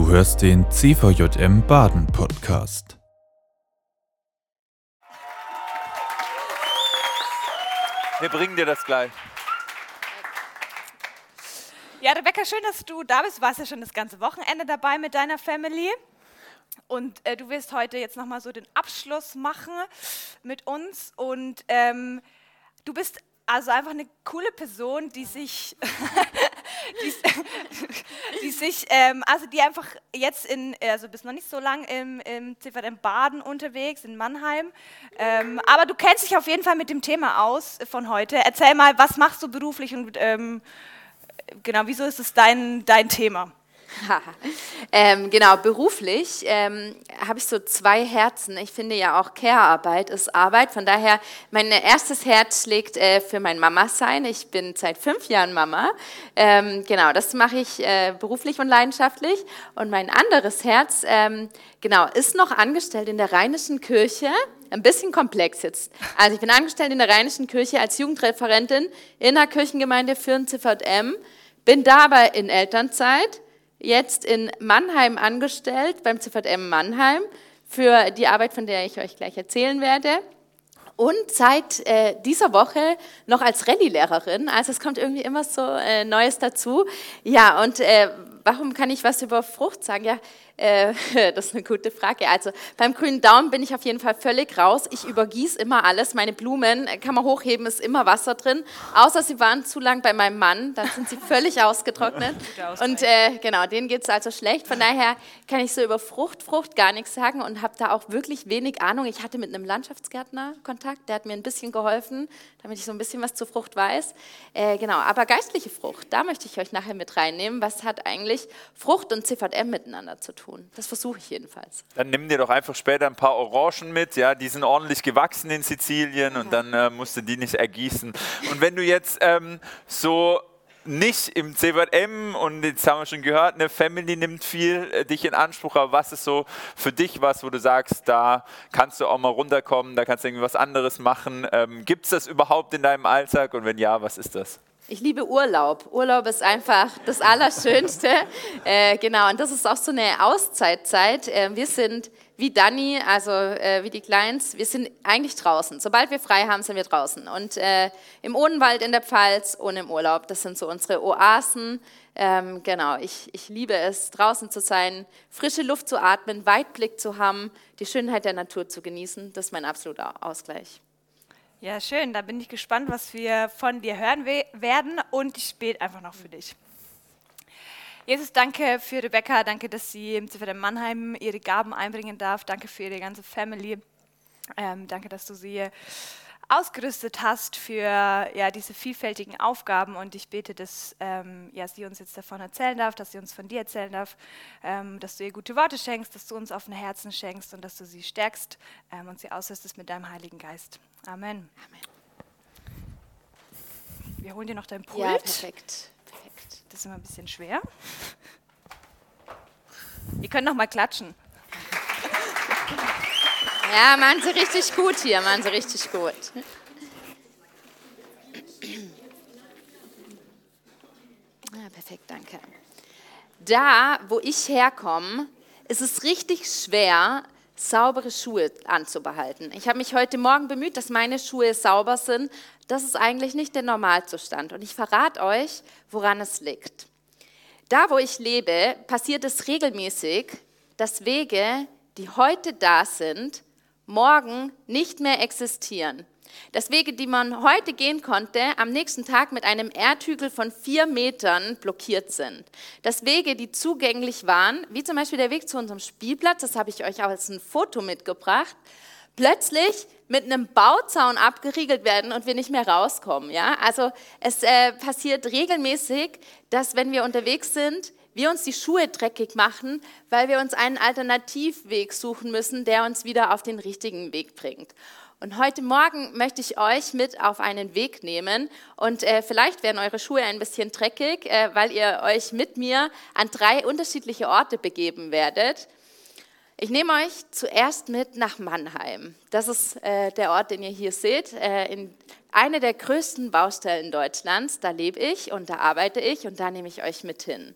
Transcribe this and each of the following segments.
Du hörst den CVJM Baden Podcast. Wir bringen dir das gleich. Ja, Rebecca, schön, dass du da bist. Du warst ja schon das ganze Wochenende dabei mit deiner Family. Und äh, du wirst heute jetzt nochmal so den Abschluss machen mit uns. Und ähm, du bist also einfach eine coole Person, die sich, die, die, sich, ähm, also die einfach jetzt in, also bist noch nicht so lang im, im CVM Baden unterwegs, in Mannheim, ähm, aber du kennst dich auf jeden Fall mit dem Thema aus von heute. Erzähl mal, was machst du beruflich und ähm, genau, wieso ist es dein, dein Thema? ähm, genau, beruflich ähm, habe ich so zwei Herzen. Ich finde ja auch Care-Arbeit ist Arbeit. Von daher, mein erstes Herz schlägt äh, für mein Mama-Sein. Ich bin seit fünf Jahren Mama. Ähm, genau, das mache ich äh, beruflich und leidenschaftlich. Und mein anderes Herz, ähm, genau, ist noch angestellt in der Rheinischen Kirche. Ein bisschen komplex jetzt. Also ich bin angestellt in der Rheinischen Kirche als Jugendreferentin in der Kirchengemeinde für ein CVM. Bin dabei in Elternzeit jetzt in Mannheim angestellt, beim ZVM Mannheim, für die Arbeit, von der ich euch gleich erzählen werde. Und seit äh, dieser Woche noch als Rallye-Lehrerin. Also es kommt irgendwie immer so äh, Neues dazu. Ja, und äh, warum kann ich was über Frucht sagen? Ja, äh, das ist eine gute Frage. Also beim grünen Daumen bin ich auf jeden Fall völlig raus. Ich übergieße immer alles. Meine Blumen äh, kann man hochheben, ist immer Wasser drin. Außer sie waren zu lang bei meinem Mann, dann sind sie völlig ausgetrocknet. Und äh, genau, denen geht es also schlecht. Von daher kann ich so über Frucht, Frucht gar nichts sagen und habe da auch wirklich wenig Ahnung. Ich hatte mit einem Landschaftsgärtner Kontakt, der hat mir ein bisschen geholfen, damit ich so ein bisschen was zur Frucht weiß. Äh, genau, aber geistliche Frucht, da möchte ich euch nachher mit reinnehmen. Was hat eigentlich Frucht und CVM miteinander zu tun? Tun. Das versuche ich jedenfalls. Dann nimm dir doch einfach später ein paar Orangen mit, ja, die sind ordentlich gewachsen in Sizilien und dann äh, musst du die nicht ergießen. Und wenn du jetzt ähm, so nicht im CVM und jetzt haben wir schon gehört, eine Family nimmt viel äh, dich in Anspruch, aber was ist so für dich was, wo du sagst, da kannst du auch mal runterkommen, da kannst du irgendwie was anderes machen. Ähm, Gibt es das überhaupt in deinem Alltag und wenn ja, was ist das? Ich liebe Urlaub. Urlaub ist einfach das Allerschönste. äh, genau, und das ist auch so eine Auszeitzeit. Äh, wir sind wie Dani, also äh, wie die Kleins, wir sind eigentlich draußen. Sobald wir frei haben, sind wir draußen. Und äh, im Odenwald in der Pfalz und im Urlaub, das sind so unsere Oasen. Ähm, genau, ich, ich liebe es, draußen zu sein, frische Luft zu atmen, Weitblick zu haben, die Schönheit der Natur zu genießen. Das ist mein absoluter Ausgleich. Ja, schön. Da bin ich gespannt, was wir von dir hören werden und ich bete einfach noch für dich. Jesus, danke für Rebecca, danke, dass sie im Ziffer Mannheim ihre Gaben einbringen darf. Danke für ihre ganze Family. Ähm, danke, dass du sie ausgerüstet hast für ja, diese vielfältigen Aufgaben und ich bete, dass ähm, ja, sie uns jetzt davon erzählen darf, dass sie uns von dir erzählen darf, ähm, dass du ihr gute Worte schenkst, dass du uns offene Herzen schenkst und dass du sie stärkst ähm, und sie ausrüstest mit deinem Heiligen Geist. Amen. Amen. Wir holen dir noch dein Pult. Ja, perfekt. perfekt. Das ist immer ein bisschen schwer. Ihr könnt noch mal klatschen. Ja, machen Sie richtig gut hier, machen Sie richtig gut. Ja, perfekt, danke. Da, wo ich herkomme, ist es richtig schwer, saubere Schuhe anzubehalten. Ich habe mich heute Morgen bemüht, dass meine Schuhe sauber sind. Das ist eigentlich nicht der Normalzustand. Und ich verrate euch, woran es liegt. Da, wo ich lebe, passiert es regelmäßig, dass Wege, die heute da sind, morgen nicht mehr existieren. Dass Wege, die man heute gehen konnte, am nächsten Tag mit einem Erdhügel von vier Metern blockiert sind. Dass Wege, die zugänglich waren, wie zum Beispiel der Weg zu unserem Spielplatz, das habe ich euch auch als ein Foto mitgebracht, plötzlich mit einem Bauzaun abgeriegelt werden und wir nicht mehr rauskommen. Ja? Also es äh, passiert regelmäßig, dass wenn wir unterwegs sind, wir uns die Schuhe dreckig machen, weil wir uns einen Alternativweg suchen müssen, der uns wieder auf den richtigen Weg bringt. Und heute Morgen möchte ich euch mit auf einen Weg nehmen und äh, vielleicht werden eure Schuhe ein bisschen dreckig, äh, weil ihr euch mit mir an drei unterschiedliche Orte begeben werdet. Ich nehme euch zuerst mit nach Mannheim. Das ist äh, der Ort, den ihr hier seht, äh, in eine der größten Baustellen Deutschlands. Da lebe ich und da arbeite ich und da nehme ich euch mit hin.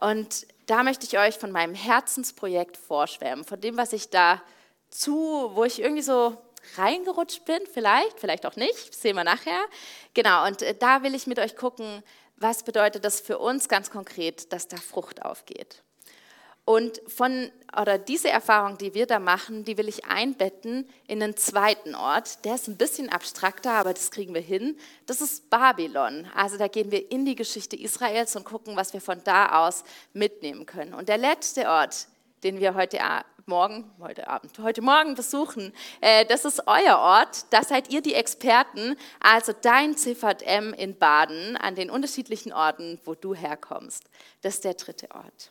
Und da möchte ich euch von meinem Herzensprojekt vorschwärmen, von dem, was ich da zu, wo ich irgendwie so reingerutscht bin, vielleicht, vielleicht auch nicht, sehen wir nachher. Genau, und äh, da will ich mit euch gucken, was bedeutet das für uns ganz konkret, dass da Frucht aufgeht. Und von, oder diese Erfahrung, die wir da machen, die will ich einbetten in einen zweiten Ort. Der ist ein bisschen abstrakter, aber das kriegen wir hin. Das ist Babylon. Also da gehen wir in die Geschichte Israels und gucken, was wir von da aus mitnehmen können. Und der letzte Ort, den wir heute Morgen, heute Abend, heute Morgen besuchen, äh, das ist euer Ort. Da seid ihr die Experten. Also dein CVM in Baden an den unterschiedlichen Orten, wo du herkommst. Das ist der dritte Ort.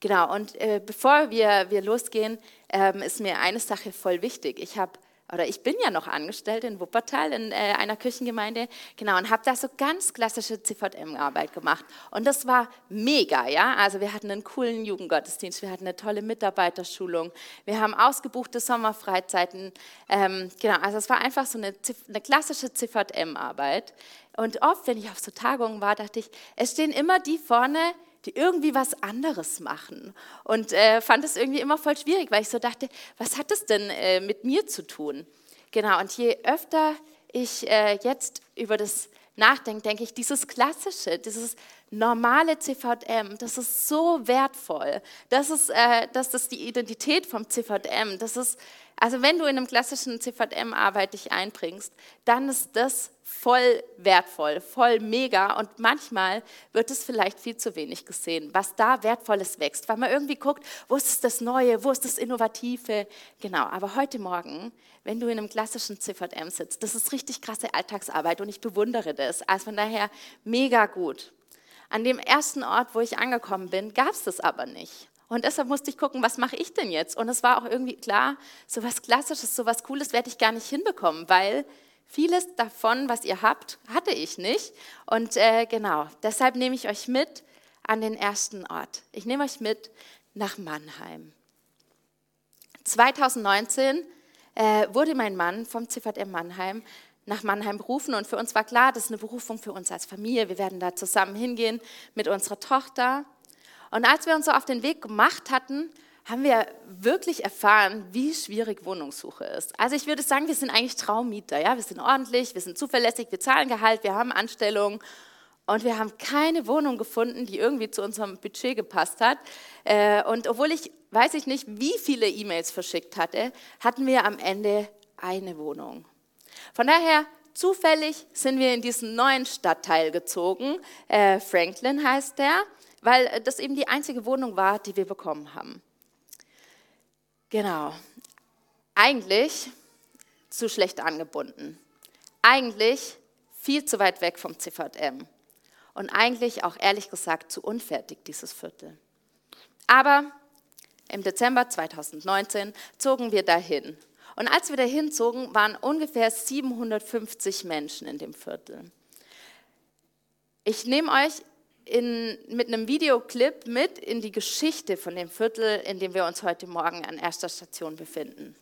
Genau, und äh, bevor wir, wir losgehen, ähm, ist mir eine Sache voll wichtig. Ich habe oder ich bin ja noch angestellt in Wuppertal in äh, einer Kirchengemeinde, genau, und habe da so ganz klassische CVM-Arbeit gemacht. Und das war mega, ja. Also wir hatten einen coolen Jugendgottesdienst, wir hatten eine tolle Mitarbeiterschulung, wir haben ausgebuchte Sommerfreizeiten, ähm, genau. Also es war einfach so eine, eine klassische CVM-Arbeit. Und oft, wenn ich auf so Tagungen war, dachte ich, es stehen immer die vorne, die irgendwie was anderes machen. Und äh, fand es irgendwie immer voll schwierig, weil ich so dachte, was hat das denn äh, mit mir zu tun? Genau, und je öfter ich äh, jetzt über das nachdenke, denke ich, dieses klassische, dieses normale CVM, das ist so wertvoll. Das ist, äh, das ist die Identität vom CVM. Das ist, also wenn du in einem klassischen CVM-Arbeit dich einbringst, dann ist das voll wertvoll, voll mega und manchmal wird es vielleicht viel zu wenig gesehen, was da wertvolles wächst, weil man irgendwie guckt, wo ist das Neue, wo ist das Innovative, genau. Aber heute Morgen, wenn du in einem klassischen CVM sitzt, das ist richtig krasse Alltagsarbeit und ich bewundere das. Also von daher mega gut. An dem ersten Ort, wo ich angekommen bin, gab es das aber nicht. Und deshalb musste ich gucken, was mache ich denn jetzt? Und es war auch irgendwie klar, so was Klassisches, so was Cooles werde ich gar nicht hinbekommen, weil vieles davon, was ihr habt, hatte ich nicht. Und äh, genau, deshalb nehme ich euch mit an den ersten Ort. Ich nehme euch mit nach Mannheim. 2019 äh, wurde mein Mann vom CVM Mannheim nach Mannheim berufen und für uns war klar, das ist eine Berufung für uns als Familie. Wir werden da zusammen hingehen mit unserer Tochter. Und als wir uns so auf den Weg gemacht hatten, haben wir wirklich erfahren, wie schwierig Wohnungssuche ist. Also ich würde sagen, wir sind eigentlich Traummieter. Ja? Wir sind ordentlich, wir sind zuverlässig, wir zahlen Gehalt, wir haben Anstellung und wir haben keine Wohnung gefunden, die irgendwie zu unserem Budget gepasst hat. Äh, und obwohl ich, weiß ich nicht, wie viele E-Mails verschickt hatte, hatten wir am Ende eine Wohnung. Von daher, zufällig sind wir in diesen neuen Stadtteil gezogen. Äh, Franklin heißt der, weil das eben die einzige Wohnung war, die wir bekommen haben. Genau. Eigentlich zu schlecht angebunden. Eigentlich viel zu weit weg vom CVM. Und eigentlich auch ehrlich gesagt zu unfertig, dieses Viertel. Aber im Dezember 2019 zogen wir dahin und als wir da hinzogen, waren ungefähr 750 Menschen in dem Viertel. Ich nehme euch in, mit einem Videoclip mit in die Geschichte von dem Viertel, in dem wir uns heute Morgen an erster Station befinden.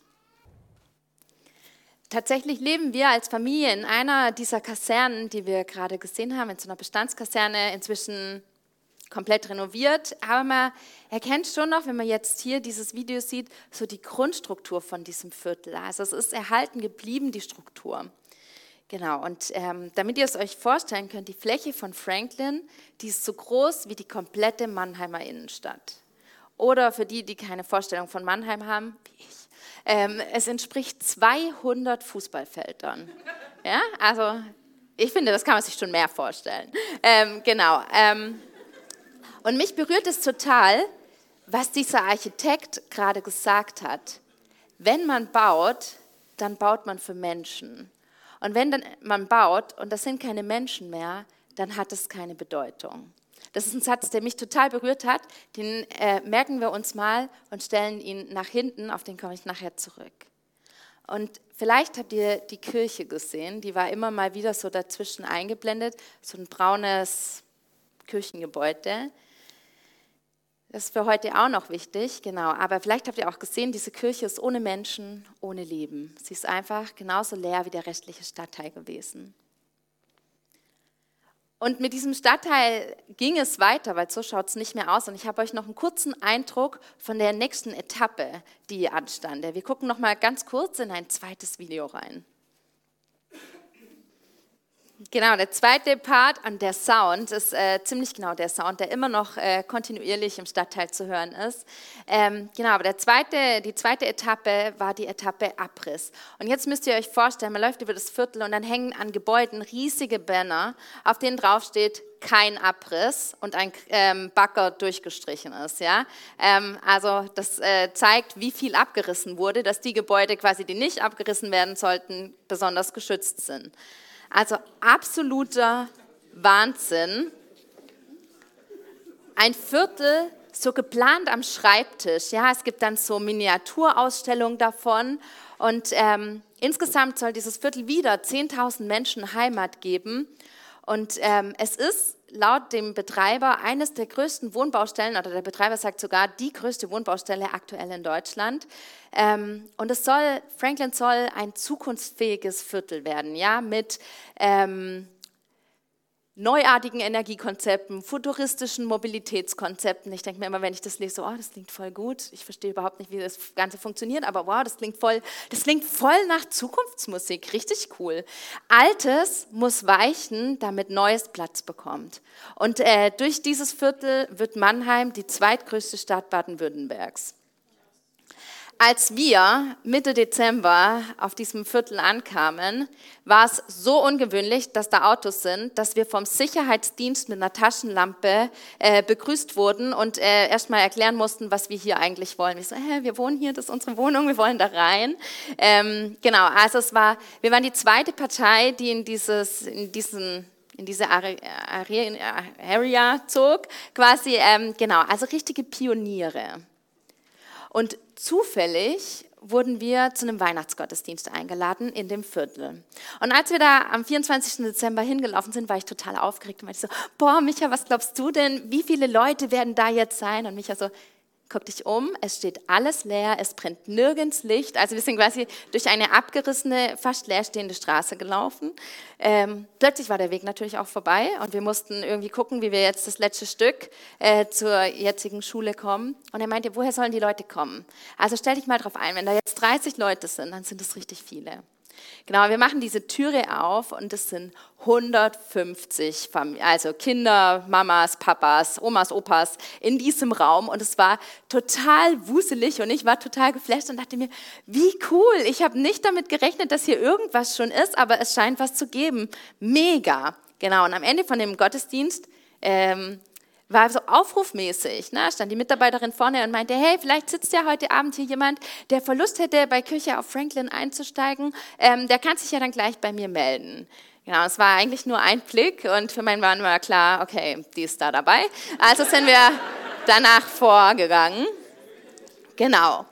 Tatsächlich leben wir als Familie in einer dieser Kasernen, die wir gerade gesehen haben, in so einer Bestandskaserne, inzwischen komplett renoviert, aber man erkennt schon noch, wenn man jetzt hier dieses Video sieht, so die Grundstruktur von diesem Viertel. Also es ist erhalten geblieben, die Struktur. Genau, und ähm, damit ihr es euch vorstellen könnt, die Fläche von Franklin, die ist so groß wie die komplette Mannheimer Innenstadt. Oder für die, die keine Vorstellung von Mannheim haben, wie ich, ähm, es entspricht 200 Fußballfeldern. Ja, also ich finde, das kann man sich schon mehr vorstellen. Ähm, genau. Ähm, und mich berührt es total, was dieser Architekt gerade gesagt hat. Wenn man baut, dann baut man für Menschen. Und wenn dann man baut und das sind keine Menschen mehr, dann hat es keine Bedeutung. Das ist ein Satz, der mich total berührt hat. Den äh, merken wir uns mal und stellen ihn nach hinten, auf den komme ich nachher zurück. Und vielleicht habt ihr die Kirche gesehen, die war immer mal wieder so dazwischen eingeblendet, so ein braunes Kirchengebäude. Das ist für heute auch noch wichtig, genau. Aber vielleicht habt ihr auch gesehen, diese Kirche ist ohne Menschen, ohne Leben. Sie ist einfach genauso leer wie der restliche Stadtteil gewesen. Und mit diesem Stadtteil ging es weiter, weil so schaut es nicht mehr aus. Und ich habe euch noch einen kurzen Eindruck von der nächsten Etappe, die anstand. Wir gucken noch mal ganz kurz in ein zweites Video rein. Genau, der zweite Part und der Sound ist äh, ziemlich genau der Sound, der immer noch äh, kontinuierlich im Stadtteil zu hören ist. Ähm, genau, aber der zweite, die zweite Etappe war die Etappe Abriss. Und jetzt müsst ihr euch vorstellen, man läuft über das Viertel und dann hängen an Gebäuden riesige Banner, auf denen drauf steht, kein Abriss und ein ähm, Bagger durchgestrichen ist. Ja? Ähm, also das äh, zeigt, wie viel abgerissen wurde, dass die Gebäude quasi, die nicht abgerissen werden sollten, besonders geschützt sind. Also absoluter Wahnsinn. Ein Viertel so geplant am Schreibtisch. Ja, es gibt dann so Miniaturausstellungen davon. Und ähm, insgesamt soll dieses Viertel wieder 10.000 Menschen Heimat geben. Und ähm, es ist laut dem Betreiber eines der größten Wohnbaustellen, oder der Betreiber sagt sogar die größte Wohnbaustelle aktuell in Deutschland. Ähm, und es soll, Franklin soll ein zukunftsfähiges Viertel werden, ja, mit ähm, neuartigen Energiekonzepten, futuristischen Mobilitätskonzepten. Ich denke mir immer, wenn ich das lese, oh, das klingt voll gut. Ich verstehe überhaupt nicht, wie das Ganze funktioniert, aber wow, das klingt voll, das klingt voll nach Zukunftsmusik. Richtig cool. Altes muss weichen, damit Neues Platz bekommt. Und äh, durch dieses Viertel wird Mannheim die zweitgrößte Stadt Baden-Württembergs. Als wir Mitte Dezember auf diesem Viertel ankamen, war es so ungewöhnlich, dass da Autos sind, dass wir vom Sicherheitsdienst mit einer Taschenlampe äh, begrüßt wurden und äh, erstmal erklären mussten, was wir hier eigentlich wollen. Wir so, hä, wir wohnen hier, das ist unsere Wohnung, wir wollen da rein. Ähm, genau, also es war, wir waren die zweite Partei, die in dieses, in diesen in diese Area zog, quasi, ähm, genau, also richtige Pioniere. Und zufällig wurden wir zu einem Weihnachtsgottesdienst eingeladen in dem Viertel. Und als wir da am 24. Dezember hingelaufen sind, war ich total aufgeregt und meinte so, boah, Micha, was glaubst du denn, wie viele Leute werden da jetzt sein? Und Micha so, guck dich um, es steht alles leer, es brennt nirgends Licht. Also wir sind quasi durch eine abgerissene, fast leerstehende Straße gelaufen. Ähm, plötzlich war der Weg natürlich auch vorbei und wir mussten irgendwie gucken, wie wir jetzt das letzte Stück äh, zur jetzigen Schule kommen. Und er meinte, woher sollen die Leute kommen? Also stell dich mal drauf ein, wenn da jetzt 30 Leute sind, dann sind es richtig viele. Genau, wir machen diese Türe auf und es sind 150 Familien, also Kinder, Mamas, Papas, Omas, Opas in diesem Raum und es war total wuselig und ich war total geflasht und dachte mir, wie cool, ich habe nicht damit gerechnet, dass hier irgendwas schon ist, aber es scheint was zu geben. Mega. Genau, und am Ende von dem Gottesdienst ähm, war so aufrufmäßig. Ne? Stand die Mitarbeiterin vorne und meinte, hey, vielleicht sitzt ja heute Abend hier jemand, der Verlust hätte, bei Kirche auf Franklin einzusteigen. Ähm, der kann sich ja dann gleich bei mir melden. Genau, es war eigentlich nur ein Blick und für meinen Mann war klar, okay, die ist da dabei. Also sind wir danach vorgegangen. Genau.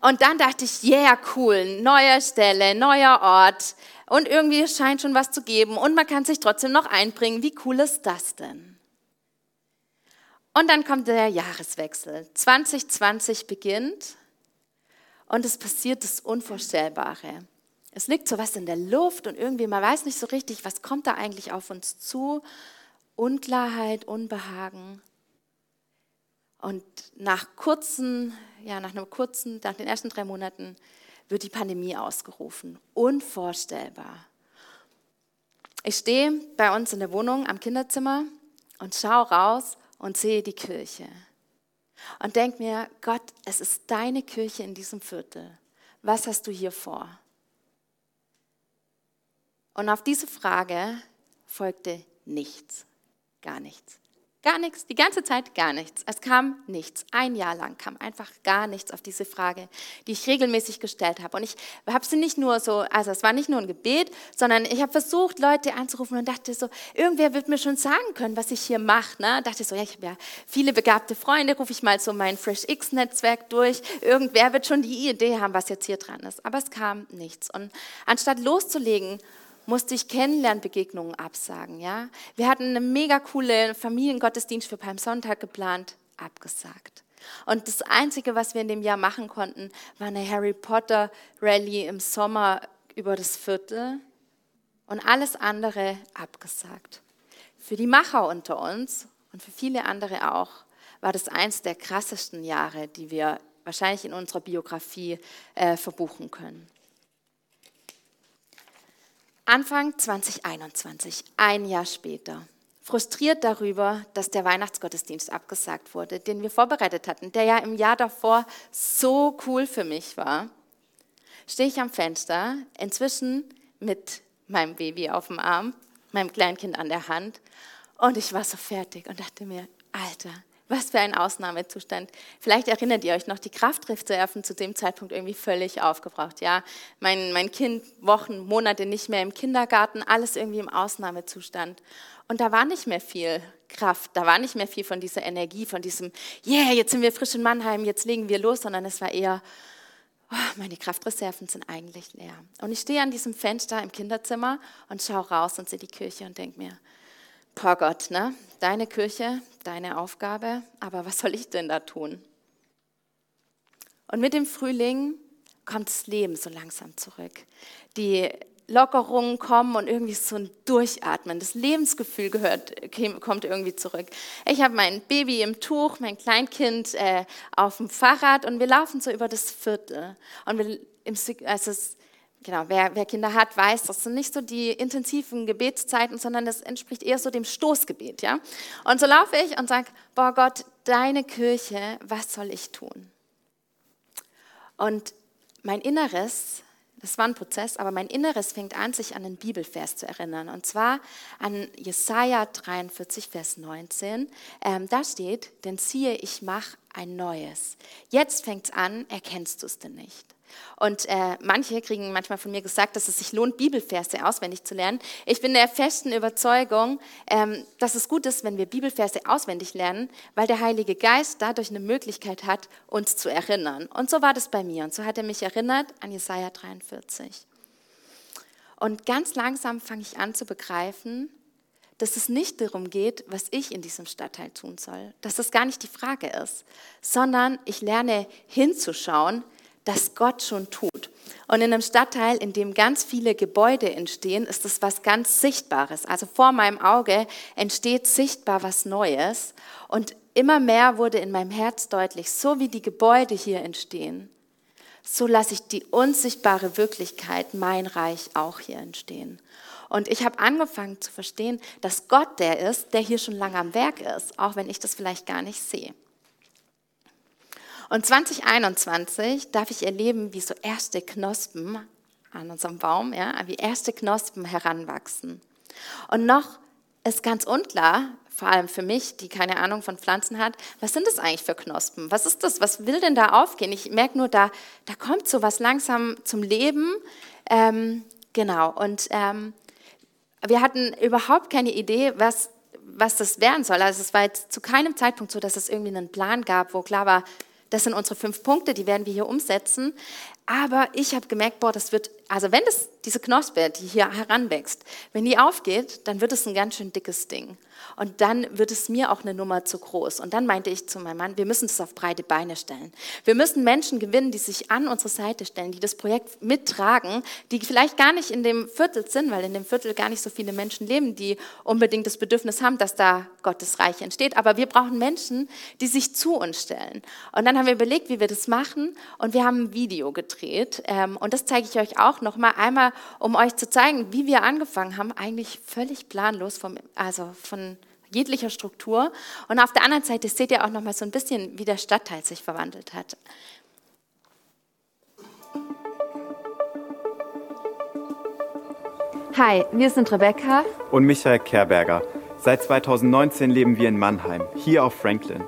Und dann dachte ich, yeah, cool, neue Stelle, neuer Ort und irgendwie scheint schon was zu geben und man kann sich trotzdem noch einbringen. Wie cool ist das denn? Und dann kommt der Jahreswechsel. 2020 beginnt und es passiert das Unvorstellbare. Es liegt so was in der Luft und irgendwie, man weiß nicht so richtig, was kommt da eigentlich auf uns zu. Unklarheit, Unbehagen. Und nach kurzen, ja, nach einem kurzen, nach den ersten drei Monaten wird die Pandemie ausgerufen. Unvorstellbar. Ich stehe bei uns in der Wohnung am Kinderzimmer und schaue raus und sehe die Kirche und denk mir, Gott, es ist deine Kirche in diesem Viertel. Was hast du hier vor? Und auf diese Frage folgte nichts, gar nichts. Gar nichts, die ganze Zeit gar nichts. Es kam nichts. Ein Jahr lang kam einfach gar nichts auf diese Frage, die ich regelmäßig gestellt habe. Und ich habe sie nicht nur so, also es war nicht nur ein Gebet, sondern ich habe versucht, Leute anzurufen und dachte so, irgendwer wird mir schon sagen können, was ich hier mache. Ne? Dachte so, ja, ich habe ja viele begabte Freunde, rufe ich mal so mein Fresh X-Netzwerk durch. Irgendwer wird schon die Idee haben, was jetzt hier dran ist. Aber es kam nichts. Und anstatt loszulegen, musste ich Kennenlernbegegnungen absagen. Ja? Wir hatten eine mega coole Familiengottesdienst für Palmsonntag geplant, abgesagt. Und das Einzige, was wir in dem Jahr machen konnten, war eine Harry Potter Rallye im Sommer über das Viertel und alles andere abgesagt. Für die Macher unter uns und für viele andere auch war das eins der krassesten Jahre, die wir wahrscheinlich in unserer Biografie äh, verbuchen können. Anfang 2021, ein Jahr später, frustriert darüber, dass der Weihnachtsgottesdienst abgesagt wurde, den wir vorbereitet hatten, der ja im Jahr davor so cool für mich war, stehe ich am Fenster, inzwischen mit meinem Baby auf dem Arm, meinem Kleinkind an der Hand und ich war so fertig und dachte mir, Alter, was für ein Ausnahmezustand. Vielleicht erinnert ihr euch noch, die Kraftreserven zu dem Zeitpunkt irgendwie völlig aufgebraucht. Ja, mein, mein Kind Wochen, Monate nicht mehr im Kindergarten, alles irgendwie im Ausnahmezustand. Und da war nicht mehr viel Kraft, da war nicht mehr viel von dieser Energie, von diesem, yeah, jetzt sind wir frisch in Mannheim, jetzt legen wir los, sondern es war eher, oh, meine Kraftreserven sind eigentlich leer. Und ich stehe an diesem Fenster im Kinderzimmer und schaue raus und sehe die Kirche und denke mir, boah Gott, ne? deine Kirche, deine Aufgabe, aber was soll ich denn da tun? Und mit dem Frühling kommt das Leben so langsam zurück. Die Lockerungen kommen und irgendwie so ein Durchatmen. Das Lebensgefühl gehört, kommt irgendwie zurück. Ich habe mein Baby im Tuch, mein Kleinkind äh, auf dem Fahrrad und wir laufen so über das Viertel. Und wir, im, also genau, wer, wer, Kinder hat, weiß, das sind nicht so die intensiven Gebetszeiten, sondern das entspricht eher so dem Stoßgebet. Ja? Und so laufe ich und sage, boah Gott, deine Kirche, was soll ich tun? Und mein Inneres das war ein Prozess, aber mein Inneres fängt an, sich an den Bibelvers zu erinnern. Und zwar an Jesaja 43, Vers 19. Ähm, da steht: Denn siehe, ich mache ein Neues. Jetzt fängt es an, erkennst du es denn nicht? Und äh, manche kriegen manchmal von mir gesagt, dass es sich lohnt, Bibelverse auswendig zu lernen. Ich bin der festen Überzeugung, ähm, dass es gut ist, wenn wir Bibelverse auswendig lernen, weil der Heilige Geist dadurch eine Möglichkeit hat, uns zu erinnern. Und so war das bei mir. Und so hat er mich erinnert an Jesaja 43. Und ganz langsam fange ich an zu begreifen, dass es nicht darum geht, was ich in diesem Stadtteil tun soll, dass das gar nicht die Frage ist, sondern ich lerne hinzuschauen, das Gott schon tut. Und in einem Stadtteil, in dem ganz viele Gebäude entstehen, ist das was ganz Sichtbares. Also vor meinem Auge entsteht sichtbar was Neues. Und immer mehr wurde in meinem Herz deutlich, so wie die Gebäude hier entstehen, so lasse ich die unsichtbare Wirklichkeit, mein Reich, auch hier entstehen. Und ich habe angefangen zu verstehen, dass Gott der ist, der hier schon lange am Werk ist, auch wenn ich das vielleicht gar nicht sehe. Und 2021 darf ich erleben, wie so erste Knospen an unserem Baum, ja, wie erste Knospen heranwachsen. Und noch ist ganz unklar, vor allem für mich, die keine Ahnung von Pflanzen hat, was sind das eigentlich für Knospen? Was ist das? Was will denn da aufgehen? Ich merke nur, da, da kommt so was langsam zum Leben. Ähm, genau. Und ähm, wir hatten überhaupt keine Idee, was, was das werden soll. Also es war jetzt zu keinem Zeitpunkt so, dass es irgendwie einen Plan gab, wo klar war, das sind unsere fünf Punkte, die werden wir hier umsetzen. Aber ich habe gemerkt, boah, das wird, also wenn das, diese Knospe, die hier heranwächst, wenn die aufgeht, dann wird es ein ganz schön dickes Ding. Und dann wird es mir auch eine Nummer zu groß. Und dann meinte ich zu meinem Mann, wir müssen es auf breite Beine stellen. Wir müssen Menschen gewinnen, die sich an unsere Seite stellen, die das Projekt mittragen, die vielleicht gar nicht in dem Viertel sind, weil in dem Viertel gar nicht so viele Menschen leben, die unbedingt das Bedürfnis haben, dass da Gottes Reich entsteht. Aber wir brauchen Menschen, die sich zu uns stellen. Und dann haben wir überlegt, wie wir das machen. Und wir haben ein Video gedreht. Ähm, und das zeige ich euch auch noch mal einmal, um euch zu zeigen, wie wir angefangen haben, eigentlich völlig planlos vom, also von jeglicher Struktur. Und auf der anderen Seite seht ihr auch noch mal so ein bisschen, wie der Stadtteil sich verwandelt hat. Hi, wir sind Rebecca und Michael Kerberger. Seit 2019 leben wir in Mannheim, hier auf Franklin,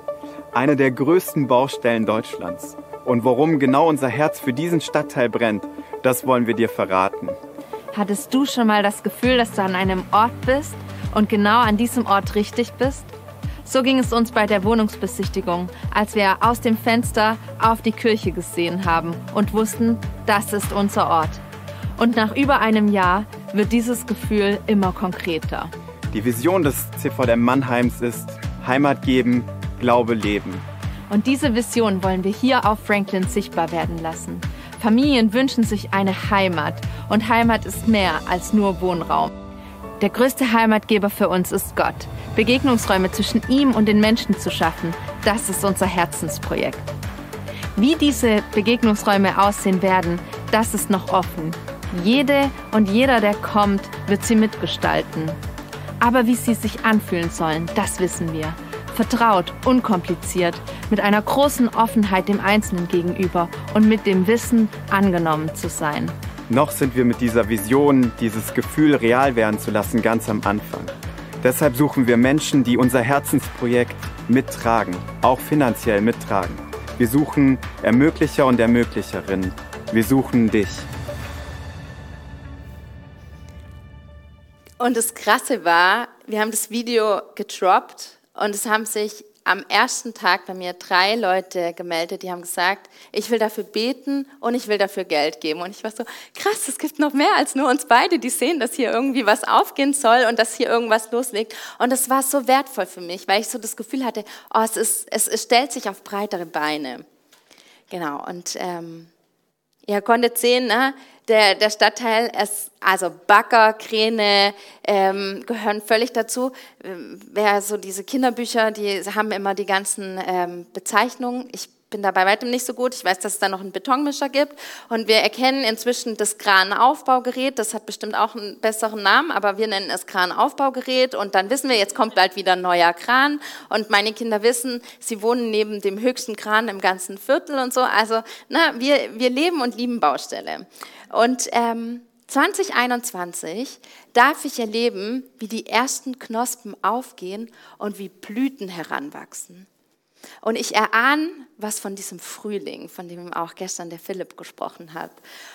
eine der größten Baustellen Deutschlands. Und warum genau unser Herz für diesen Stadtteil brennt, das wollen wir dir verraten. Hattest du schon mal das Gefühl, dass du an einem Ort bist, und genau an diesem Ort richtig bist? So ging es uns bei der Wohnungsbesichtigung, als wir aus dem Fenster auf die Kirche gesehen haben und wussten, das ist unser Ort. Und nach über einem Jahr wird dieses Gefühl immer konkreter. Die Vision des CVM Mannheims ist Heimat geben, Glaube leben. Und diese Vision wollen wir hier auf Franklin sichtbar werden lassen. Familien wünschen sich eine Heimat und Heimat ist mehr als nur Wohnraum. Der größte Heimatgeber für uns ist Gott. Begegnungsräume zwischen ihm und den Menschen zu schaffen, das ist unser Herzensprojekt. Wie diese Begegnungsräume aussehen werden, das ist noch offen. Jede und jeder, der kommt, wird sie mitgestalten. Aber wie sie sich anfühlen sollen, das wissen wir. Vertraut, unkompliziert, mit einer großen Offenheit dem Einzelnen gegenüber und mit dem Wissen, angenommen zu sein. Noch sind wir mit dieser Vision, dieses Gefühl real werden zu lassen, ganz am Anfang. Deshalb suchen wir Menschen, die unser Herzensprojekt mittragen, auch finanziell mittragen. Wir suchen Ermöglicher und Ermöglicherinnen. Wir suchen dich. Und das Krasse war, wir haben das Video gedroppt und es haben sich am ersten Tag bei mir drei Leute gemeldet, die haben gesagt, ich will dafür beten und ich will dafür Geld geben. Und ich war so, krass, es gibt noch mehr als nur uns beide, die sehen, dass hier irgendwie was aufgehen soll und dass hier irgendwas loslegt. Und das war so wertvoll für mich, weil ich so das Gefühl hatte, oh, es, ist, es, es stellt sich auf breitere Beine. Genau, und ähm, ihr konntet sehen, ne, der, der Stadtteil, ist, also Bagger, Kräne ähm, gehören völlig dazu. Ähm, wer so diese Kinderbücher, die haben immer die ganzen ähm, Bezeichnungen. Ich bin da bei weitem nicht so gut. Ich weiß, dass es da noch einen Betonmischer gibt. Und wir erkennen inzwischen das Kranaufbaugerät. Das hat bestimmt auch einen besseren Namen, aber wir nennen es Kranaufbaugerät. Und dann wissen wir, jetzt kommt bald wieder ein neuer Kran. Und meine Kinder wissen, sie wohnen neben dem höchsten Kran im ganzen Viertel und so. Also na, wir, wir leben und lieben Baustelle. Und ähm, 2021 darf ich erleben, wie die ersten Knospen aufgehen und wie Blüten heranwachsen. Und ich erahne was von diesem Frühling, von dem auch gestern der Philipp gesprochen hat.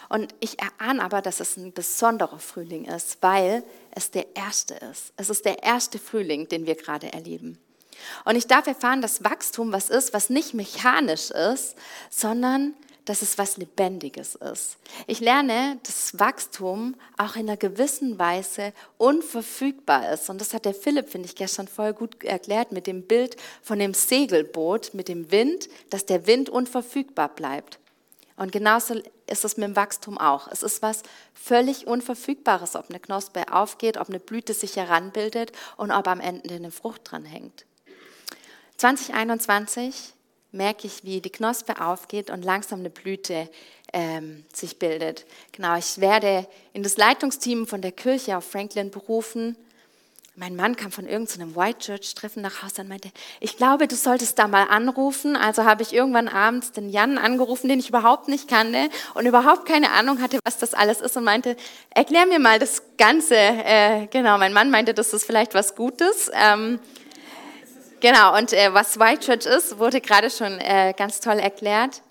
Und ich erahne aber, dass es ein besonderer Frühling ist, weil es der erste ist. Es ist der erste Frühling, den wir gerade erleben. Und ich darf erfahren, dass Wachstum was ist, was nicht mechanisch ist, sondern dass es was Lebendiges ist. Ich lerne, dass Wachstum auch in einer gewissen Weise unverfügbar ist. Und das hat der Philipp, finde ich, gestern voll gut erklärt mit dem Bild von dem Segelboot, mit dem Wind, dass der Wind unverfügbar bleibt. Und genauso ist es mit dem Wachstum auch. Es ist was völlig Unverfügbares, ob eine Knospe aufgeht, ob eine Blüte sich heranbildet und ob am Ende eine Frucht dran hängt. 2021 merke ich, wie die Knospe aufgeht und langsam eine Blüte ähm, sich bildet. Genau, ich werde in das Leitungsteam von der Kirche auf Franklin berufen. Mein Mann kam von irgendeinem White Church Treffen nach Hause und meinte, ich glaube, du solltest da mal anrufen. Also habe ich irgendwann abends den Jan angerufen, den ich überhaupt nicht kannte und überhaupt keine Ahnung hatte, was das alles ist und meinte, erklär mir mal das Ganze. Äh, genau, mein Mann meinte, das ist vielleicht was Gutes. Ähm, Genau, und äh, was White Church ist, wurde gerade schon äh, ganz toll erklärt.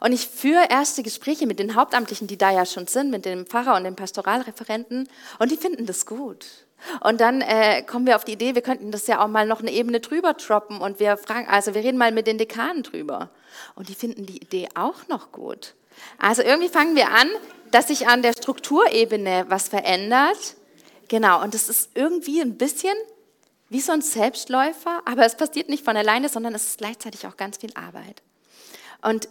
Und ich führe erste Gespräche mit den Hauptamtlichen, die da ja schon sind, mit dem Pfarrer und dem Pastoralreferenten, und die finden das gut. Und dann äh, kommen wir auf die Idee, wir könnten das ja auch mal noch eine Ebene drüber droppen und wir fragen, also wir reden mal mit den Dekanen drüber. Und die finden die Idee auch noch gut. Also irgendwie fangen wir an, dass sich an der Strukturebene was verändert. Genau, und das ist irgendwie ein bisschen wie so ein Selbstläufer, aber es passiert nicht von alleine, sondern es ist gleichzeitig auch ganz viel Arbeit. Und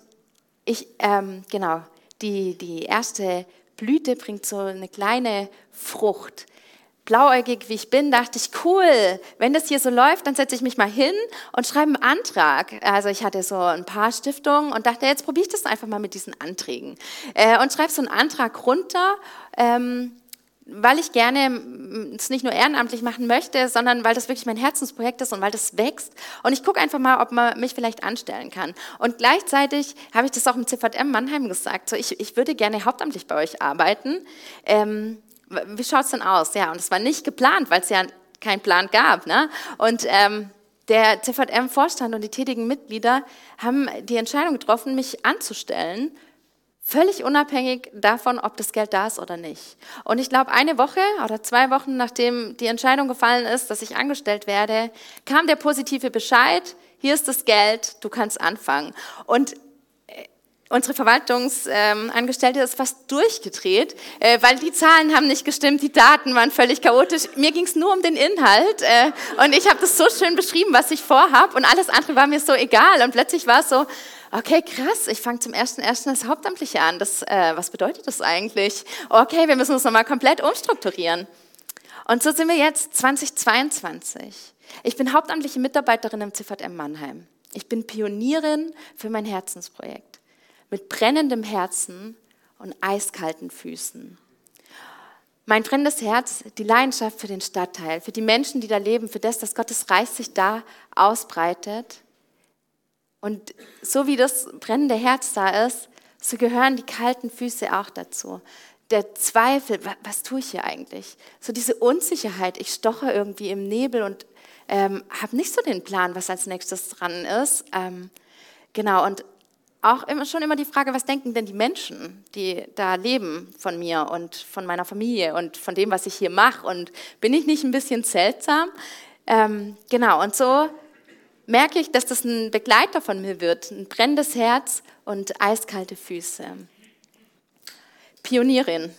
ich, ähm, genau, die, die erste Blüte bringt so eine kleine Frucht. Blauäugig wie ich bin, dachte ich, cool, wenn das hier so läuft, dann setze ich mich mal hin und schreibe einen Antrag. Also ich hatte so ein paar Stiftungen und dachte, jetzt probiere ich das einfach mal mit diesen Anträgen. Äh, und schreibe so einen Antrag runter. Ähm, weil ich gerne es nicht nur ehrenamtlich machen möchte, sondern weil das wirklich mein Herzensprojekt ist und weil das wächst. Und ich gucke einfach mal, ob man mich vielleicht anstellen kann. Und gleichzeitig habe ich das auch im CVM Mannheim gesagt. So, ich, ich würde gerne hauptamtlich bei euch arbeiten. Ähm, wie es denn aus? Ja, und es war nicht geplant, weil es ja keinen Plan gab. Ne? Und ähm, der CVM-Vorstand und die tätigen Mitglieder haben die Entscheidung getroffen, mich anzustellen Völlig unabhängig davon, ob das Geld da ist oder nicht. Und ich glaube, eine Woche oder zwei Wochen nachdem die Entscheidung gefallen ist, dass ich angestellt werde, kam der positive Bescheid, hier ist das Geld, du kannst anfangen. Und äh, unsere Verwaltungsangestellte ist fast durchgedreht, äh, weil die Zahlen haben nicht gestimmt, die Daten waren völlig chaotisch. Mir ging es nur um den Inhalt äh, und ich habe das so schön beschrieben, was ich vorhab und alles andere war mir so egal. Und plötzlich war es so, okay, krass, ich fange zum ersten ersten als Hauptamtliche an. Das, äh, was bedeutet das eigentlich? Okay, wir müssen uns nochmal komplett umstrukturieren. Und so sind wir jetzt 2022. Ich bin hauptamtliche Mitarbeiterin im CVM Mannheim. Ich bin Pionierin für mein Herzensprojekt. Mit brennendem Herzen und eiskalten Füßen. Mein brennendes Herz, die Leidenschaft für den Stadtteil, für die Menschen, die da leben, für das, dass Gottes Reich sich da ausbreitet. Und so wie das brennende Herz da ist, so gehören die kalten Füße auch dazu. Der Zweifel, was tue ich hier eigentlich? So diese Unsicherheit, ich stoche irgendwie im Nebel und ähm, habe nicht so den Plan, was als nächstes dran ist. Ähm, genau, und auch immer, schon immer die Frage, was denken denn die Menschen, die da leben von mir und von meiner Familie und von dem, was ich hier mache? Und bin ich nicht ein bisschen seltsam? Ähm, genau, und so merke ich, dass das ein Begleiter von mir wird, ein brennendes Herz und eiskalte Füße. Pionierin.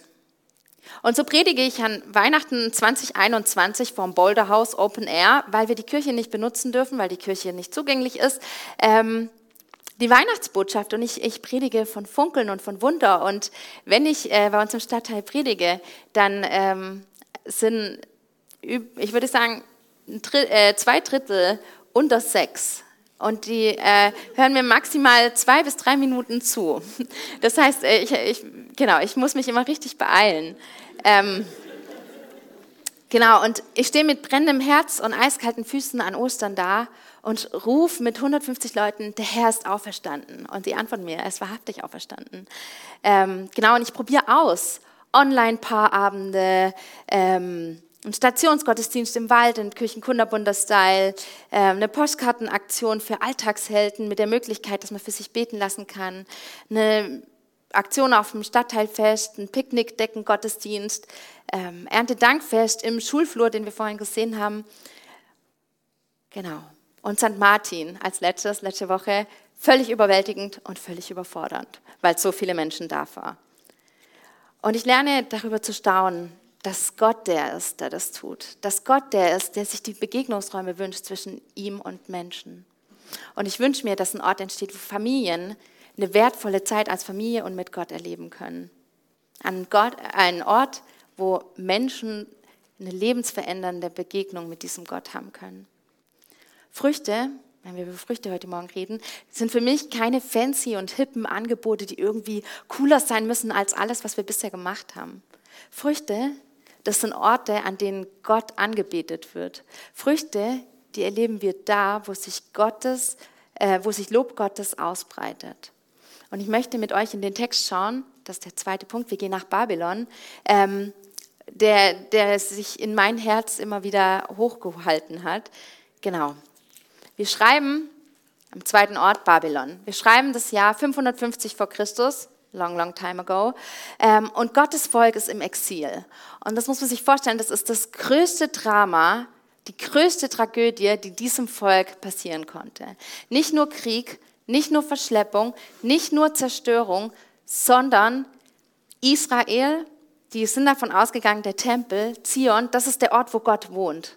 Und so predige ich an Weihnachten 2021 vom Boulderhaus Open Air, weil wir die Kirche nicht benutzen dürfen, weil die Kirche nicht zugänglich ist. Ähm, die Weihnachtsbotschaft und ich, ich predige von Funkeln und von Wunder. Und wenn ich äh, bei uns im Stadtteil predige, dann ähm, sind, ich würde sagen, äh, zwei Drittel unter sechs. Und die äh, hören mir maximal zwei bis drei Minuten zu. Das heißt, äh, ich, ich, genau, ich muss mich immer richtig beeilen. Ähm, genau, und ich stehe mit brennendem Herz und eiskalten Füßen an Ostern da und ruf mit 150 Leuten, der Herr ist auferstanden. Und die antworten mir, er ist wahrhaftig auferstanden. Ähm, genau, und ich probiere aus. Online-Paarabende, ähm, ein Stationsgottesdienst im Wald, ein Kirchenkunderbundes-Style, äh, eine Postkartenaktion für Alltagshelden mit der Möglichkeit, dass man für sich beten lassen kann, eine Aktion auf dem Stadtteilfest, ein Picknickdecken-Gottesdienst, ähm, Erntedankfest im Schulflur, den wir vorhin gesehen haben. Genau und St. Martin als letztes, letzte Woche, völlig überwältigend und völlig überfordernd, weil so viele Menschen da waren. Und ich lerne darüber zu staunen, dass Gott der ist, der das tut. Dass Gott der ist, der sich die Begegnungsräume wünscht zwischen ihm und Menschen. Und ich wünsche mir, dass ein Ort entsteht, wo Familien eine wertvolle Zeit als Familie und mit Gott erleben können. Ein, Gott, ein Ort, wo Menschen eine lebensverändernde Begegnung mit diesem Gott haben können. Früchte, wenn wir über Früchte heute Morgen reden, sind für mich keine fancy und hippen Angebote, die irgendwie cooler sein müssen als alles, was wir bisher gemacht haben. Früchte, das sind Orte, an denen Gott angebetet wird. Früchte, die erleben wir da, wo sich Gottes, äh, wo sich Lob Gottes ausbreitet. Und ich möchte mit euch in den Text schauen, das ist der zweite Punkt, wir gehen nach Babylon, ähm, der, der sich in mein Herz immer wieder hochgehalten hat. Genau, wir schreiben am zweiten Ort Babylon. Wir schreiben das Jahr 550 vor Christus, long, long time ago. Ähm, und Gottes Volk ist im Exil. Und das muss man sich vorstellen, das ist das größte Drama, die größte Tragödie, die diesem Volk passieren konnte. Nicht nur Krieg, nicht nur Verschleppung, nicht nur Zerstörung, sondern Israel, die sind davon ausgegangen, der Tempel, Zion, das ist der Ort, wo Gott wohnt.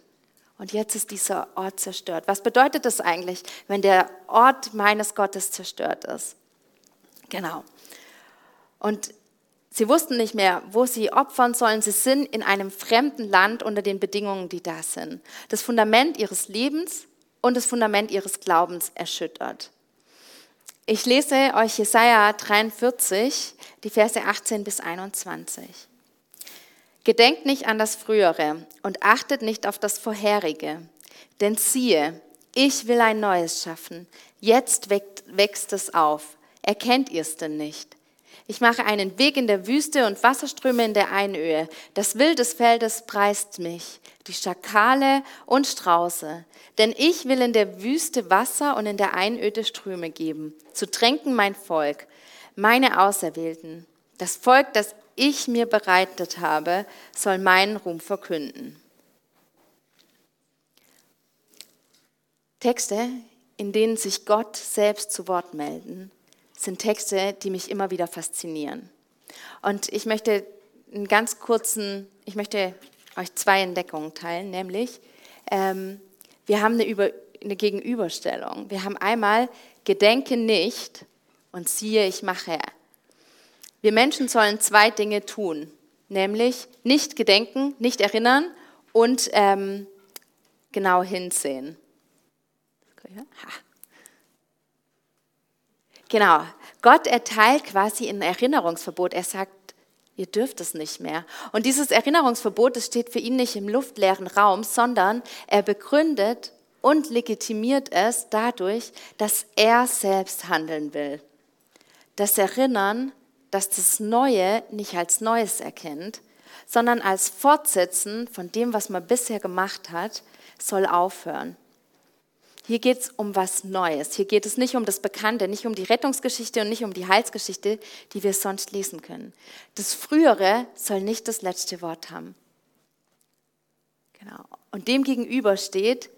Und jetzt ist dieser Ort zerstört. Was bedeutet das eigentlich, wenn der Ort meines Gottes zerstört ist? Genau. Und sie wussten nicht mehr, wo sie opfern sollen. Sie sind in einem fremden Land unter den Bedingungen, die da sind. Das Fundament ihres Lebens und das Fundament ihres Glaubens erschüttert. Ich lese euch Jesaja 43, die Verse 18 bis 21. Gedenkt nicht an das Frühere und achtet nicht auf das Vorherige. Denn siehe, ich will ein Neues schaffen. Jetzt wächst es auf. Erkennt ihr es denn nicht? Ich mache einen Weg in der Wüste und Wasserströme in der Einöhe. Das Wild des Feldes preist mich, die Schakale und Strauße. Denn ich will in der Wüste Wasser und in der Einöde Ströme geben, zu tränken mein Volk, meine Auserwählten, das Volk, das ich mir bereitet habe, soll meinen Ruhm verkünden. Texte, in denen sich Gott selbst zu Wort melden, sind Texte, die mich immer wieder faszinieren. Und ich möchte einen ganz kurzen, ich möchte euch zwei Entdeckungen teilen, nämlich ähm, wir haben eine, Über, eine Gegenüberstellung. Wir haben einmal Gedenke nicht und siehe, ich mache wir Menschen sollen zwei Dinge tun, nämlich nicht gedenken, nicht erinnern und ähm, genau hinsehen. Genau, Gott erteilt quasi ein Erinnerungsverbot. Er sagt, ihr dürft es nicht mehr. Und dieses Erinnerungsverbot, das steht für ihn nicht im luftleeren Raum, sondern er begründet und legitimiert es dadurch, dass er selbst handeln will. Das Erinnern, dass das Neue nicht als Neues erkennt, sondern als Fortsetzen von dem, was man bisher gemacht hat, soll aufhören. Hier geht es um was Neues. Hier geht es nicht um das Bekannte, nicht um die Rettungsgeschichte und nicht um die Heilsgeschichte, die wir sonst lesen können. Das Frühere soll nicht das letzte Wort haben. Genau. Und dem gegenüber steht,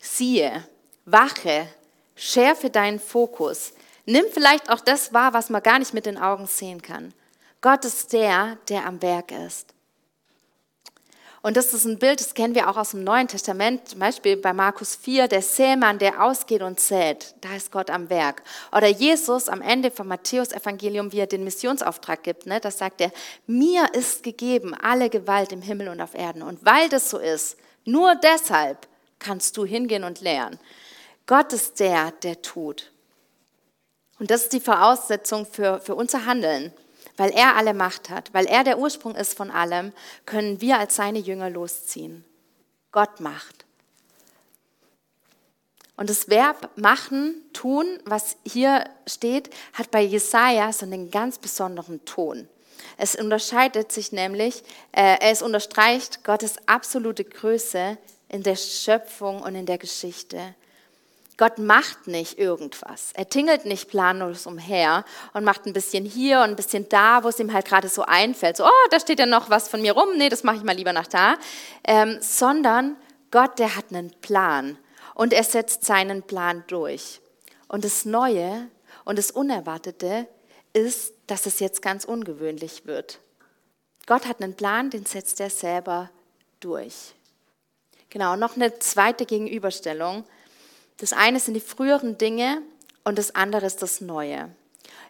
siehe, wache, schärfe deinen Fokus. Nimm vielleicht auch das wahr, was man gar nicht mit den Augen sehen kann. Gott ist der, der am Werk ist. Und das ist ein Bild, das kennen wir auch aus dem Neuen Testament, zum Beispiel bei Markus 4, der Sämann, der ausgeht und sät, da ist Gott am Werk. Oder Jesus am Ende vom Matthäus-Evangelium, wie er den Missionsauftrag gibt, ne, da sagt er, mir ist gegeben alle Gewalt im Himmel und auf Erden. Und weil das so ist, nur deshalb kannst du hingehen und lernen. Gott ist der, der tut. Und das ist die Voraussetzung für, für unser Handeln weil er alle Macht hat, weil er der Ursprung ist von allem, können wir als seine Jünger losziehen. Gott macht. Und das Verb machen, tun, was hier steht, hat bei Jesaja so einen ganz besonderen Ton. Es unterscheidet sich nämlich, äh, es unterstreicht Gottes absolute Größe in der Schöpfung und in der Geschichte. Gott macht nicht irgendwas. Er tingelt nicht planlos umher und macht ein bisschen hier und ein bisschen da, wo es ihm halt gerade so einfällt. So, oh, da steht ja noch was von mir rum. Nee, das mache ich mal lieber nach da. Ähm, sondern Gott, der hat einen Plan und er setzt seinen Plan durch. Und das Neue und das Unerwartete ist, dass es jetzt ganz ungewöhnlich wird. Gott hat einen Plan, den setzt er selber durch. Genau, noch eine zweite Gegenüberstellung. Das eine sind die früheren Dinge und das andere ist das Neue.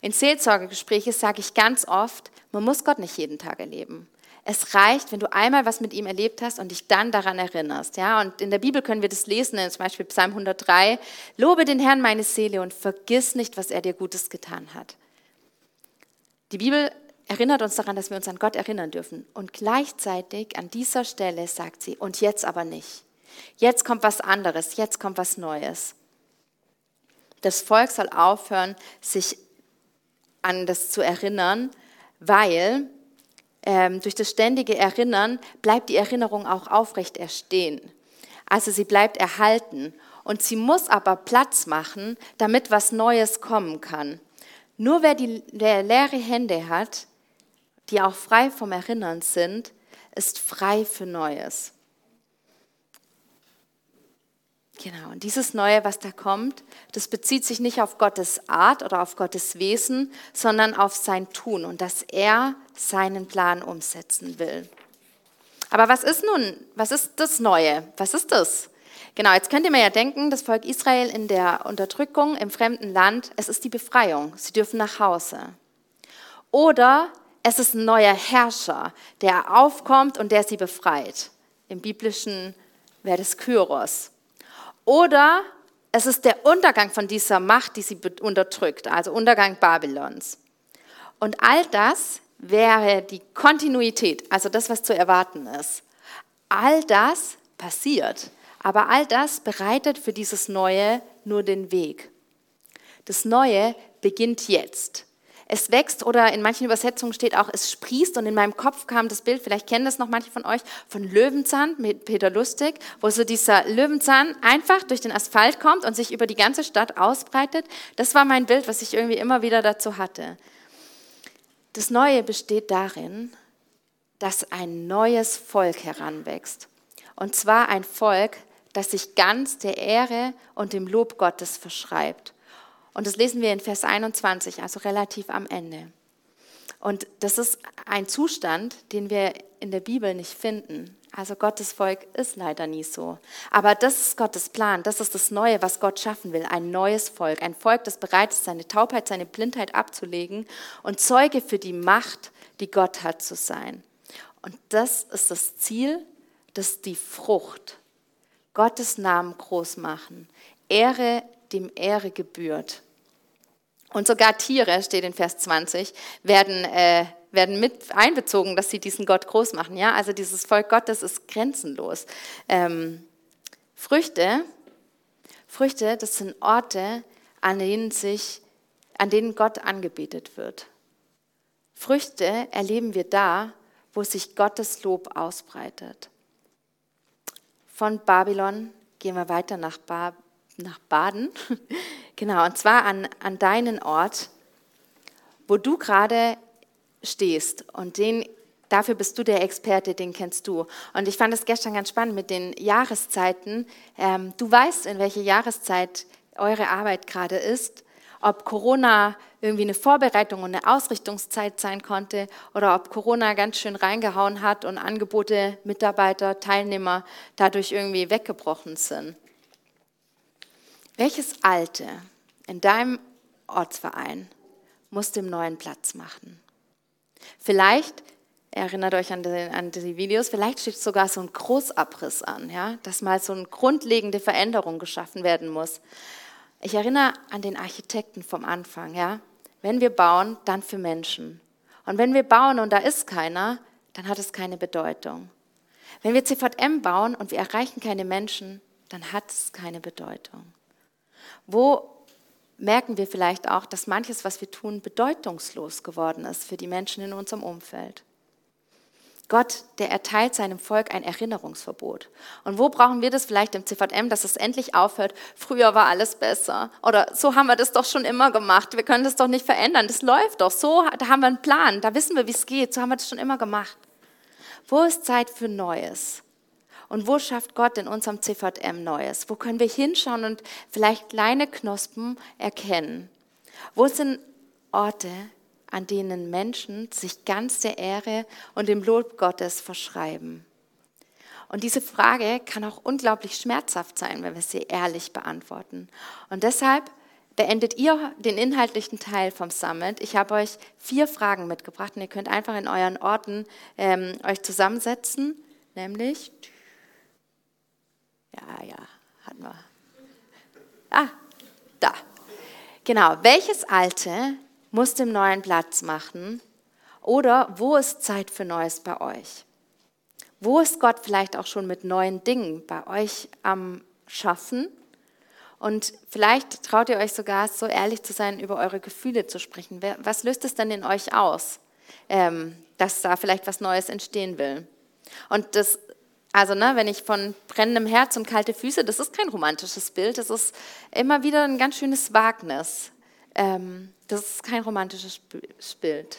In Seelsorgegesprächen sage ich ganz oft, man muss Gott nicht jeden Tag erleben. Es reicht, wenn du einmal was mit ihm erlebt hast und dich dann daran erinnerst. Ja? Und in der Bibel können wir das lesen, zum Beispiel Psalm 103. Lobe den Herrn meine Seele und vergiss nicht, was er dir Gutes getan hat. Die Bibel erinnert uns daran, dass wir uns an Gott erinnern dürfen. Und gleichzeitig an dieser Stelle sagt sie, und jetzt aber nicht. Jetzt kommt was anderes, jetzt kommt was Neues. Das Volk soll aufhören, sich an das zu erinnern, weil ähm, durch das ständige Erinnern bleibt die Erinnerung auch aufrecht erstehen. Also sie bleibt erhalten und sie muss aber Platz machen, damit was Neues kommen kann. Nur wer, die, wer leere Hände hat, die auch frei vom Erinnern sind, ist frei für Neues. Genau, und dieses Neue, was da kommt, das bezieht sich nicht auf Gottes Art oder auf Gottes Wesen, sondern auf sein Tun und dass er seinen Plan umsetzen will. Aber was ist nun, was ist das Neue? Was ist das? Genau, jetzt könnt ihr mir ja denken, das Volk Israel in der Unterdrückung im fremden Land, es ist die Befreiung. Sie dürfen nach Hause. Oder es ist ein neuer Herrscher, der aufkommt und der sie befreit. Im biblischen wäre das Kyros. Oder es ist der Untergang von dieser Macht, die sie unterdrückt, also Untergang Babylons. Und all das wäre die Kontinuität, also das, was zu erwarten ist. All das passiert, aber all das bereitet für dieses Neue nur den Weg. Das Neue beginnt jetzt es wächst oder in manchen Übersetzungen steht auch, es sprießt und in meinem Kopf kam das Bild, vielleicht kennen das noch manche von euch, von Löwenzahn mit Peter Lustig, wo so dieser Löwenzahn einfach durch den Asphalt kommt und sich über die ganze Stadt ausbreitet. Das war mein Bild, was ich irgendwie immer wieder dazu hatte. Das Neue besteht darin, dass ein neues Volk heranwächst. Und zwar ein Volk, das sich ganz der Ehre und dem Lob Gottes verschreibt. Und das lesen wir in Vers 21, also relativ am Ende. Und das ist ein Zustand, den wir in der Bibel nicht finden. Also Gottes Volk ist leider nie so. Aber das ist Gottes Plan, das ist das Neue, was Gott schaffen will. Ein neues Volk, ein Volk, das bereit ist, seine Taubheit, seine Blindheit abzulegen und Zeuge für die Macht, die Gott hat, zu sein. Und das ist das Ziel, das ist die Frucht. Gottes Namen groß machen. Ehre, dem Ehre gebührt. Und sogar Tiere, steht in Vers 20, werden, äh, werden mit einbezogen, dass sie diesen Gott groß machen. Ja? Also dieses Volk Gottes ist grenzenlos. Ähm, Früchte, Früchte, das sind Orte, an denen, sich, an denen Gott angebetet wird. Früchte erleben wir da, wo sich Gottes Lob ausbreitet. Von Babylon gehen wir weiter nach, ba nach Baden. genau, und zwar an, an deinen Ort, wo du gerade stehst. Und den, dafür bist du der Experte, den kennst du. Und ich fand es gestern ganz spannend mit den Jahreszeiten. Ähm, du weißt, in welcher Jahreszeit eure Arbeit gerade ist ob Corona irgendwie eine Vorbereitung und eine Ausrichtungszeit sein konnte oder ob Corona ganz schön reingehauen hat und Angebote, Mitarbeiter, Teilnehmer dadurch irgendwie weggebrochen sind. Welches Alte in deinem Ortsverein muss dem neuen Platz machen? Vielleicht erinnert euch an die, an die, Videos, vielleicht steht sogar so ein Großabriss an, ja, dass mal so eine grundlegende Veränderung geschaffen werden muss. Ich erinnere an den Architekten vom Anfang, ja. Wenn wir bauen, dann für Menschen. Und wenn wir bauen und da ist keiner, dann hat es keine Bedeutung. Wenn wir CVM bauen und wir erreichen keine Menschen, dann hat es keine Bedeutung. Wo merken wir vielleicht auch, dass manches, was wir tun, bedeutungslos geworden ist für die Menschen in unserem Umfeld? Gott, der erteilt seinem Volk ein Erinnerungsverbot. Und wo brauchen wir das vielleicht im CVM, dass es endlich aufhört? Früher war alles besser. Oder so haben wir das doch schon immer gemacht. Wir können das doch nicht verändern. Das läuft doch. So, da haben wir einen Plan. Da wissen wir, wie es geht. So haben wir das schon immer gemacht. Wo ist Zeit für Neues? Und wo schafft Gott in unserem CVM Neues? Wo können wir hinschauen und vielleicht kleine Knospen erkennen? Wo sind Orte, an denen Menschen sich ganz der Ehre und dem Lob Gottes verschreiben. Und diese Frage kann auch unglaublich schmerzhaft sein, wenn wir sie ehrlich beantworten. Und deshalb beendet ihr den inhaltlichen Teil vom Summit. Ich habe euch vier Fragen mitgebracht und ihr könnt einfach in euren Orten ähm, euch zusammensetzen, nämlich, ja, ja, hatten wir. Ah, da. Genau, welches Alte muss dem Neuen Platz machen? Oder wo ist Zeit für Neues bei euch? Wo ist Gott vielleicht auch schon mit neuen Dingen bei euch am Schaffen? Und vielleicht traut ihr euch sogar, so ehrlich zu sein, über eure Gefühle zu sprechen. Was löst es denn in euch aus, ähm, dass da vielleicht was Neues entstehen will? Und das, also ne, wenn ich von brennendem Herz und kalte Füße, das ist kein romantisches Bild, das ist immer wieder ein ganz schönes Wagnis. Ähm, das ist kein romantisches Bild.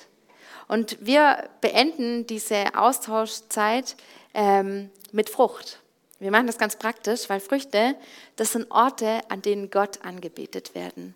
Und wir beenden diese Austauschzeit ähm, mit Frucht. Wir machen das ganz praktisch, weil Früchte, das sind Orte, an denen Gott angebetet werden.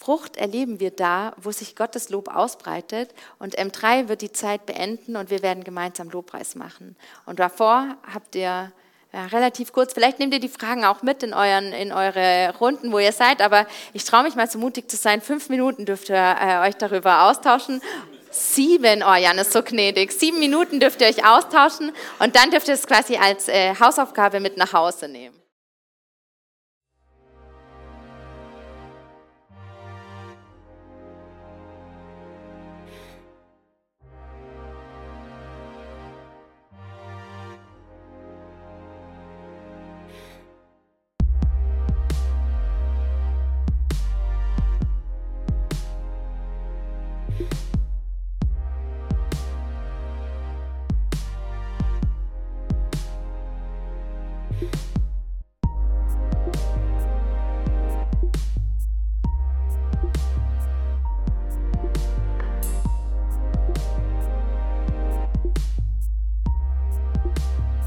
Frucht erleben wir da, wo sich Gottes Lob ausbreitet und M3 wird die Zeit beenden und wir werden gemeinsam Lobpreis machen. Und davor habt ihr ja, relativ kurz. Vielleicht nehmt ihr die Fragen auch mit in, euren, in eure Runden, wo ihr seid, aber ich traue mich mal so mutig zu sein. Fünf Minuten dürft ihr äh, euch darüber austauschen. Sieben, oh Jan ist so gnädig. Sieben Minuten dürft ihr euch austauschen und dann dürft ihr es quasi als äh, Hausaufgabe mit nach Hause nehmen.